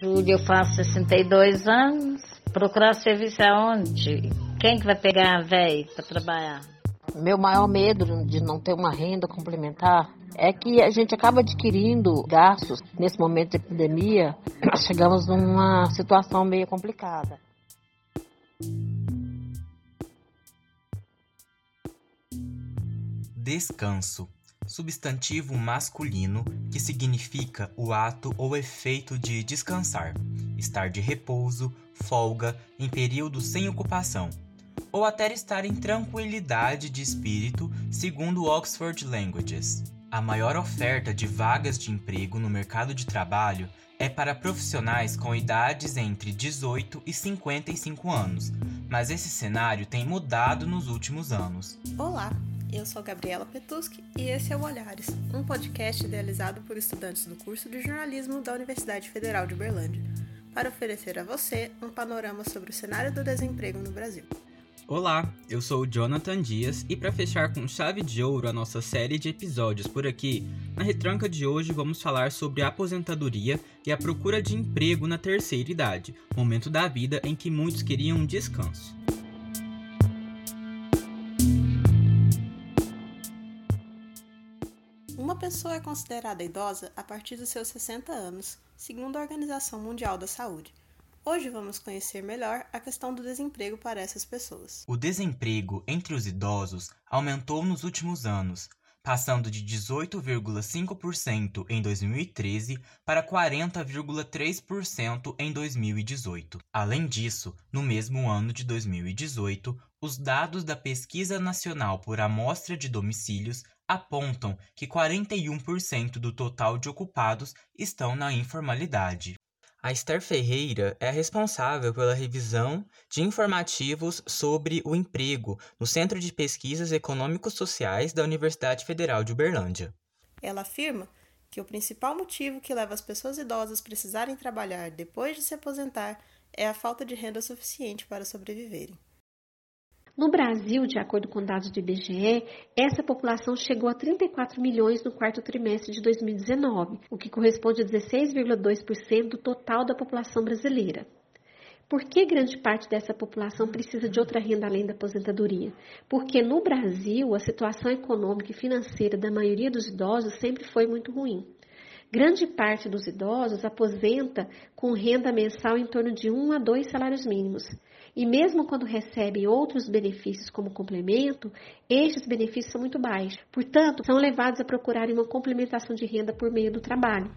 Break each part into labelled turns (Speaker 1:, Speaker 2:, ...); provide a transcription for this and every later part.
Speaker 1: julho eu faço 62 anos. Procurar serviço aonde? Quem que vai pegar a véia para trabalhar?
Speaker 2: Meu maior medo de não ter uma renda complementar é que a gente acaba adquirindo gastos nesse momento de epidemia. Nós chegamos numa situação meio complicada.
Speaker 3: Descanso substantivo masculino que significa o ato ou efeito de descansar, estar de repouso, folga, em período sem ocupação, ou até estar em tranquilidade de espírito, segundo Oxford Languages. A maior oferta de vagas de emprego no mercado de trabalho é para profissionais com idades entre 18 e 55 anos, mas esse cenário tem mudado nos últimos anos.
Speaker 4: Olá, eu sou Gabriela Petuski e esse é o Olhares, um podcast idealizado por estudantes do curso de jornalismo da Universidade Federal de Uberlândia, para oferecer a você um panorama sobre o cenário do desemprego no Brasil.
Speaker 3: Olá, eu sou o Jonathan Dias e para fechar com chave de ouro a nossa série de episódios por aqui, na retranca de hoje vamos falar sobre a aposentadoria e a procura de emprego na terceira idade, momento da vida em que muitos queriam um descanso.
Speaker 4: Pessoa é considerada idosa a partir dos seus 60 anos, segundo a Organização Mundial da Saúde. Hoje vamos conhecer melhor a questão do desemprego para essas pessoas.
Speaker 3: O desemprego entre os idosos aumentou nos últimos anos, passando de 18,5% em 2013 para 40,3% em 2018. Além disso, no mesmo ano de 2018, os dados da Pesquisa Nacional por Amostra de Domicílios apontam que 41% do total de ocupados estão na informalidade. A Esther Ferreira é a responsável pela revisão de informativos sobre o emprego no Centro de Pesquisas Econômicos Sociais da Universidade Federal de Uberlândia.
Speaker 4: Ela afirma que o principal motivo que leva as pessoas idosas a precisarem trabalhar depois de se aposentar é a falta de renda suficiente para sobreviverem.
Speaker 5: No Brasil, de acordo com dados do IBGE, essa população chegou a 34 milhões no quarto trimestre de 2019, o que corresponde a 16,2% do total da população brasileira. Por que grande parte dessa população precisa de outra renda além da aposentadoria? Porque no Brasil, a situação econômica e financeira da maioria dos idosos sempre foi muito ruim. Grande parte dos idosos aposenta com renda mensal em torno de um a dois salários mínimos. E mesmo quando recebem outros benefícios como complemento, estes benefícios são muito baixos. Portanto, são levados a procurarem uma complementação de renda por meio do trabalho.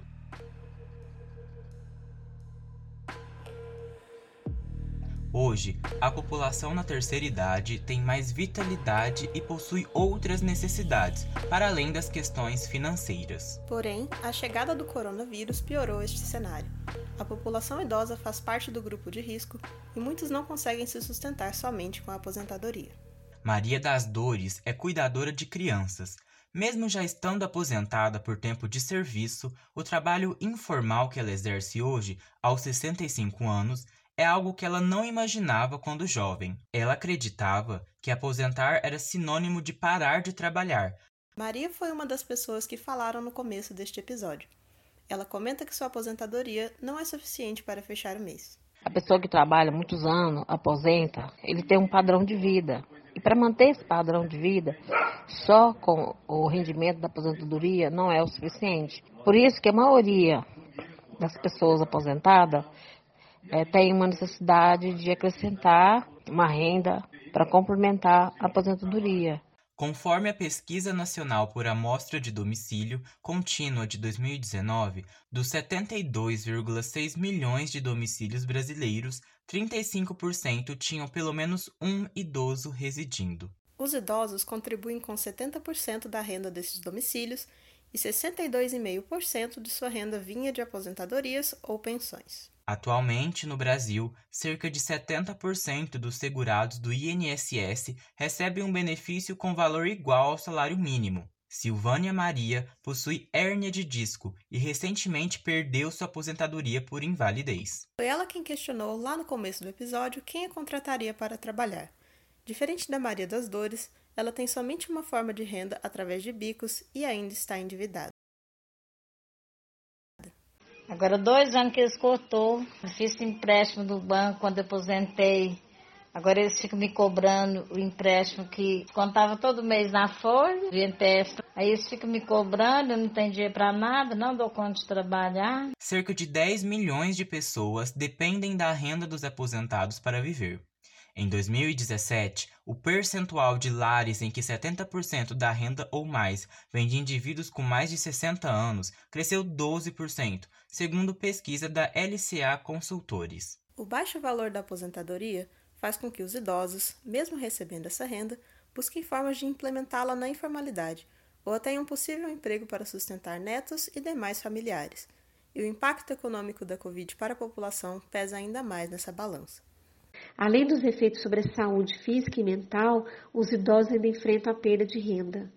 Speaker 3: Hoje, a população na terceira idade tem mais vitalidade e possui outras necessidades, para além das questões financeiras.
Speaker 4: Porém, a chegada do coronavírus piorou este cenário. A população idosa faz parte do grupo de risco e muitos não conseguem se sustentar somente com a aposentadoria.
Speaker 3: Maria das Dores é cuidadora de crianças. Mesmo já estando aposentada por tempo de serviço, o trabalho informal que ela exerce hoje, aos 65 anos, é algo que ela não imaginava quando jovem. Ela acreditava que aposentar era sinônimo de parar de trabalhar.
Speaker 4: Maria foi uma das pessoas que falaram no começo deste episódio. Ela comenta que sua aposentadoria não é suficiente para fechar o mês.
Speaker 2: A pessoa que trabalha muitos anos, aposenta, ele tem um padrão de vida. E para manter esse padrão de vida, só com o rendimento da aposentadoria não é o suficiente. Por isso que a maioria das pessoas aposentadas é, tem uma necessidade de acrescentar uma renda para complementar a aposentadoria.
Speaker 3: Conforme a Pesquisa Nacional por Amostra de Domicílio Contínua de 2019, dos 72,6 milhões de domicílios brasileiros, 35% tinham pelo menos um idoso residindo.
Speaker 4: Os idosos contribuem com 70% da renda desses domicílios e 62,5% de sua renda vinha de aposentadorias ou pensões.
Speaker 3: Atualmente, no Brasil, cerca de 70% dos segurados do INSS recebem um benefício com valor igual ao salário mínimo. Silvânia Maria possui hérnia de disco e recentemente perdeu sua aposentadoria por invalidez.
Speaker 4: Foi ela quem questionou lá no começo do episódio quem a contrataria para trabalhar. Diferente da Maria das Dores, ela tem somente uma forma de renda através de bicos e ainda está endividada.
Speaker 1: Agora, dois anos que eles cortou. Fiz empréstimo do banco quando aposentei. Agora eles ficam me cobrando o empréstimo que contava todo mês na folha, de empréstimo. Aí eles ficam me cobrando, eu não tenho dinheiro para nada, não dou conta de trabalhar.
Speaker 3: Cerca de 10 milhões de pessoas dependem da renda dos aposentados para viver. Em 2017, o percentual de lares em que 70% da renda ou mais vem de indivíduos com mais de 60 anos cresceu 12%, segundo pesquisa da LCA Consultores.
Speaker 4: O baixo valor da aposentadoria faz com que os idosos, mesmo recebendo essa renda, busquem formas de implementá-la na informalidade ou até em um possível emprego para sustentar netos e demais familiares. E o impacto econômico da Covid para a população pesa ainda mais nessa balança.
Speaker 5: Além dos efeitos sobre a saúde física e mental, os idosos ainda enfrentam a perda de renda.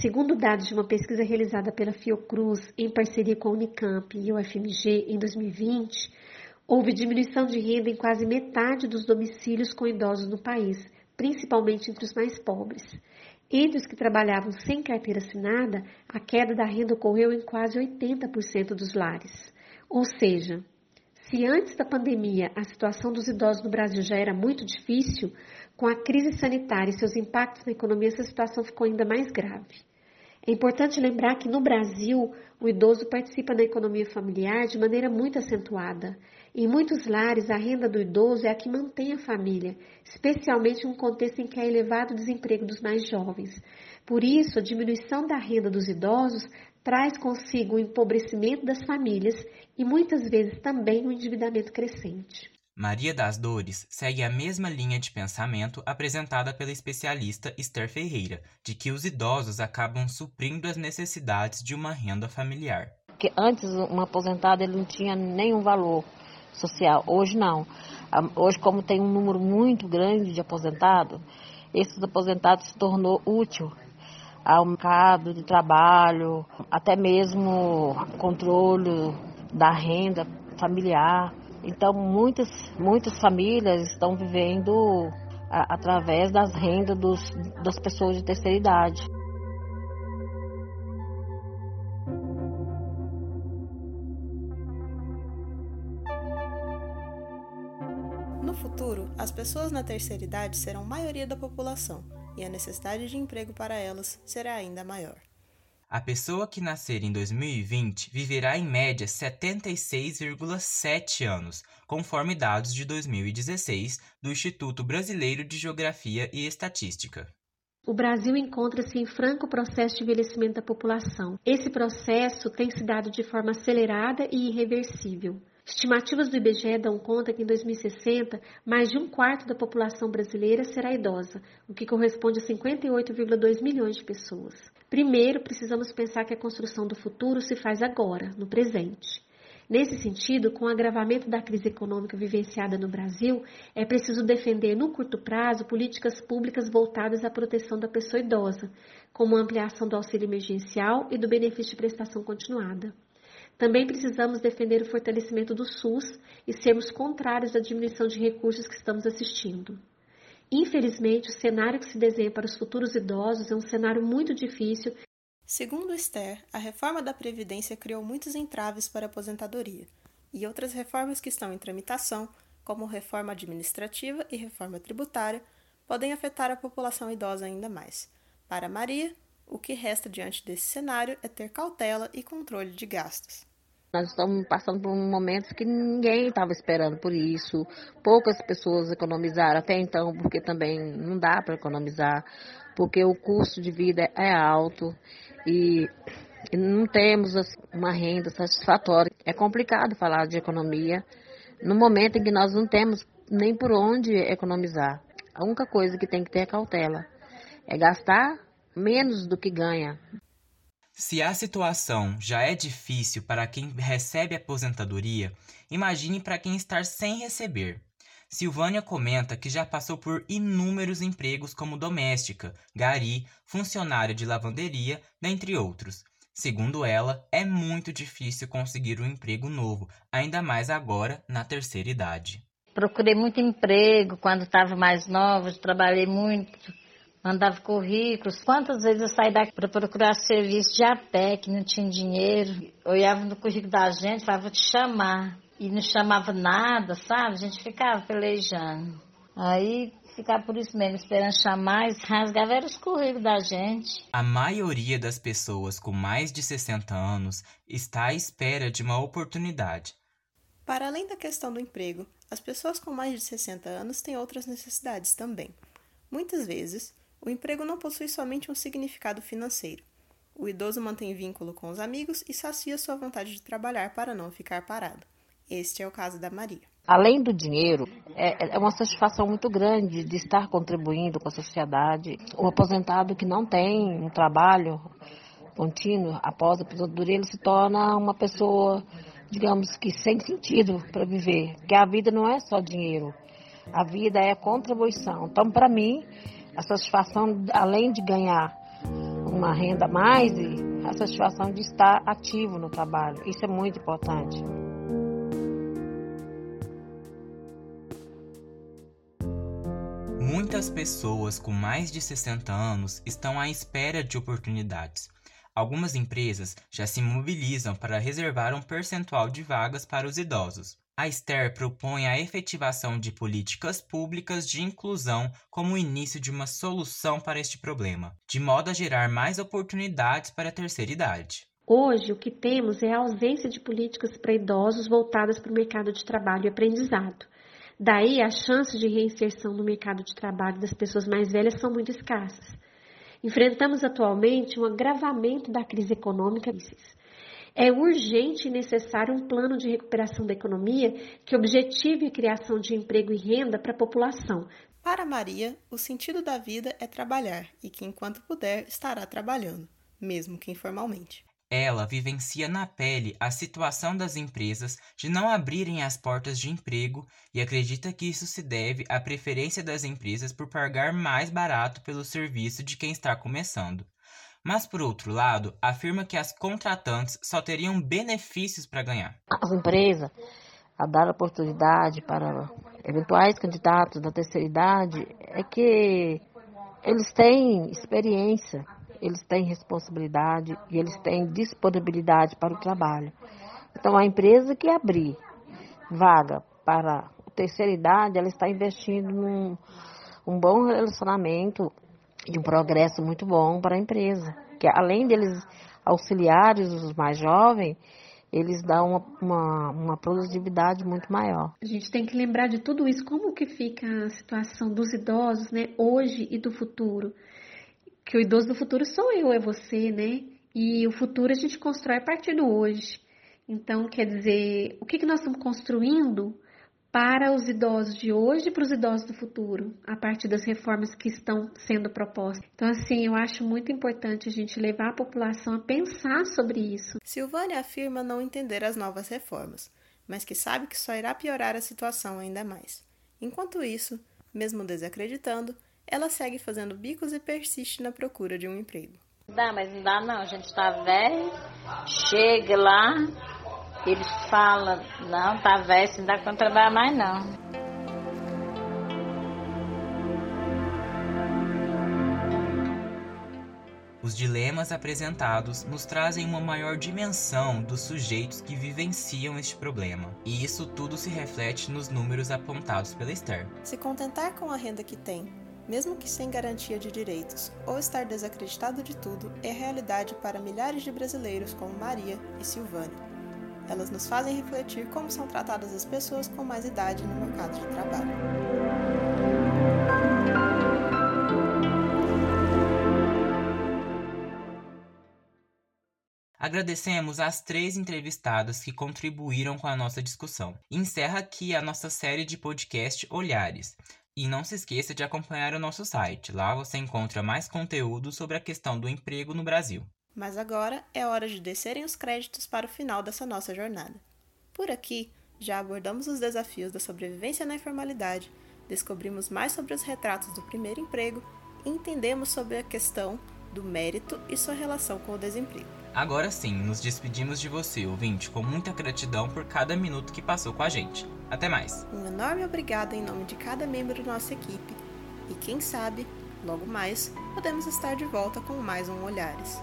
Speaker 5: Segundo dados de uma pesquisa realizada pela Fiocruz em parceria com a Unicamp e o FMG em 2020, houve diminuição de renda em quase metade dos domicílios com idosos no país, principalmente entre os mais pobres. Entre os que trabalhavam sem carteira assinada, a queda da renda ocorreu em quase 80% dos lares. Ou seja, se antes da pandemia a situação dos idosos no Brasil já era muito difícil, com a crise sanitária e seus impactos na economia, essa situação ficou ainda mais grave. É importante lembrar que no Brasil, o idoso participa da economia familiar de maneira muito acentuada. Em muitos lares, a renda do idoso é a que mantém a família, especialmente em um contexto em que há elevado desemprego dos mais jovens. Por isso, a diminuição da renda dos idosos traz consigo o empobrecimento das famílias e muitas vezes também o endividamento crescente.
Speaker 3: Maria das Dores segue a mesma linha de pensamento apresentada pela especialista Esther Ferreira, de que os idosos acabam suprindo as necessidades de uma renda familiar.
Speaker 2: Porque antes um aposentado ele não tinha nenhum valor social, hoje não. Hoje como tem um número muito grande de aposentados, esses aposentados se tornou útil ao mercado de trabalho, até mesmo controle da renda familiar. Então, muitas, muitas famílias estão vivendo a, através das rendas dos, das pessoas de terceira idade.
Speaker 4: No futuro, as pessoas na terceira idade serão maioria da população e a necessidade de emprego para elas será ainda maior.
Speaker 3: A pessoa que nascer em 2020 viverá em média 76,7 anos, conforme dados de 2016 do Instituto Brasileiro de Geografia e Estatística.
Speaker 5: O Brasil encontra-se em franco processo de envelhecimento da população. Esse processo tem se dado de forma acelerada e irreversível. Estimativas do IBGE dão conta que em 2060, mais de um quarto da população brasileira será idosa, o que corresponde a 58,2 milhões de pessoas. Primeiro, precisamos pensar que a construção do futuro se faz agora, no presente. Nesse sentido, com o agravamento da crise econômica vivenciada no Brasil, é preciso defender no curto prazo políticas públicas voltadas à proteção da pessoa idosa, como a ampliação do auxílio emergencial e do benefício de prestação continuada. Também precisamos defender o fortalecimento do SUS e sermos contrários à diminuição de recursos que estamos assistindo. Infelizmente, o cenário que se desenha para os futuros idosos é um cenário muito difícil.
Speaker 4: Segundo Esther, a reforma da Previdência criou muitos entraves para a aposentadoria, e outras reformas que estão em tramitação, como reforma administrativa e reforma tributária, podem afetar a população idosa ainda mais. Para Maria, o que resta diante desse cenário é ter cautela e controle de gastos.
Speaker 2: Nós estamos passando por momentos que ninguém estava esperando por isso. Poucas pessoas economizaram até então, porque também não dá para economizar, porque o custo de vida é alto e não temos assim, uma renda satisfatória. É complicado falar de economia no momento em que nós não temos nem por onde economizar. A única coisa que tem que ter é cautela. É gastar menos do que ganha.
Speaker 3: Se a situação já é difícil para quem recebe aposentadoria, imagine para quem está sem receber. Silvânia comenta que já passou por inúmeros empregos como doméstica, gari, funcionária de lavanderia, dentre outros. Segundo ela, é muito difícil conseguir um emprego novo, ainda mais agora na terceira idade.
Speaker 1: Procurei muito emprego quando estava mais nova, trabalhei muito mandava currículos. Quantas vezes eu saí daqui para procurar serviço de a pé, que não tinha dinheiro. Olhava no currículo da gente, falava, vou te chamar. E não chamava nada, sabe? A gente ficava pelejando. Aí ficava por isso mesmo, esperando chamar, e rasgava os currículos da gente.
Speaker 3: A maioria das pessoas com mais de 60 anos está à espera de uma oportunidade.
Speaker 4: Para além da questão do emprego, as pessoas com mais de 60 anos têm outras necessidades também. Muitas vezes, o emprego não possui somente um significado financeiro. O idoso mantém vínculo com os amigos e sacia sua vontade de trabalhar para não ficar parado. Este é o caso da Maria.
Speaker 2: Além do dinheiro, é, é uma satisfação muito grande de estar contribuindo com a sociedade. O aposentado que não tem um trabalho contínuo após a aposentadoria, ele se torna uma pessoa, digamos que sem sentido para viver. Porque a vida não é só dinheiro, a vida é contribuição. Então, para mim, a satisfação, além de ganhar uma renda a mais, a satisfação de estar ativo no trabalho. Isso é muito importante.
Speaker 3: Muitas pessoas com mais de 60 anos estão à espera de oportunidades. Algumas empresas já se mobilizam para reservar um percentual de vagas para os idosos. A Esther propõe a efetivação de políticas públicas de inclusão como o início de uma solução para este problema, de modo a gerar mais oportunidades para a terceira idade.
Speaker 5: Hoje, o que temos é a ausência de políticas para idosos voltadas para o mercado de trabalho e aprendizado. Daí, as chances de reinserção no mercado de trabalho das pessoas mais velhas são muito escassas. Enfrentamos atualmente um agravamento da crise econômica. É urgente e necessário um plano de recuperação da economia que objetive a criação de emprego e renda para a população.
Speaker 4: Para Maria, o sentido da vida é trabalhar e que, enquanto puder, estará trabalhando, mesmo que informalmente.
Speaker 3: Ela vivencia na pele a situação das empresas de não abrirem as portas de emprego e acredita que isso se deve à preferência das empresas por pagar mais barato pelo serviço de quem está começando. Mas, por outro lado, afirma que as contratantes só teriam benefícios para ganhar.
Speaker 2: As empresas, a dar oportunidade para eventuais candidatos da terceira idade, é que eles têm experiência, eles têm responsabilidade e eles têm disponibilidade para o trabalho. Então, a empresa que abrir vaga para a terceira idade, ela está investindo num um bom relacionamento e um progresso muito bom para a empresa. Que além deles auxiliares os mais jovens, eles dão uma, uma, uma, produtividade muito maior.
Speaker 5: A gente tem que lembrar de tudo isso, como que fica a situação dos idosos, né, hoje e do futuro. Que o idoso do futuro sou eu, é você, né? E o futuro a gente constrói a partir do hoje. Então, quer dizer, o que, que nós estamos construindo para os idosos de hoje e para os idosos do futuro, a partir das reformas que estão sendo propostas. Então, assim, eu acho muito importante a gente levar a população a pensar sobre isso.
Speaker 4: Silvânia afirma não entender as novas reformas, mas que sabe que só irá piorar a situação ainda mais. Enquanto isso, mesmo desacreditando, ela segue fazendo bicos e persiste na procura de um emprego.
Speaker 1: Dá, mas não dá não, a gente está velho, chega lá, eles falam, não, tá velho, não dá para trabalhar mais não.
Speaker 3: Os dilemas apresentados nos trazem uma maior dimensão dos sujeitos que vivenciam este problema, e isso tudo se reflete nos números apontados pela Esther.
Speaker 4: Se contentar com a renda que tem, mesmo que sem garantia de direitos, ou estar desacreditado de tudo, é realidade para milhares de brasileiros como Maria e Silvânia. Elas nos fazem refletir como são tratadas as pessoas com mais idade no mercado de trabalho.
Speaker 3: Agradecemos às três entrevistadas que contribuíram com a nossa discussão. Encerra aqui a nossa série de podcast Olhares. E não se esqueça de acompanhar o nosso site. Lá você encontra mais conteúdo sobre a questão do emprego no Brasil.
Speaker 4: Mas agora é hora de descerem os créditos para o final dessa nossa jornada. Por aqui, já abordamos os desafios da sobrevivência na informalidade, descobrimos mais sobre os retratos do primeiro emprego e entendemos sobre a questão do mérito e sua relação com o desemprego.
Speaker 3: Agora sim, nos despedimos de você, ouvinte, com muita gratidão por cada minuto que passou com a gente. Até mais!
Speaker 4: Um enorme obrigado em nome de cada membro da nossa equipe e, quem sabe, Logo mais, podemos estar de volta com mais um Olhares.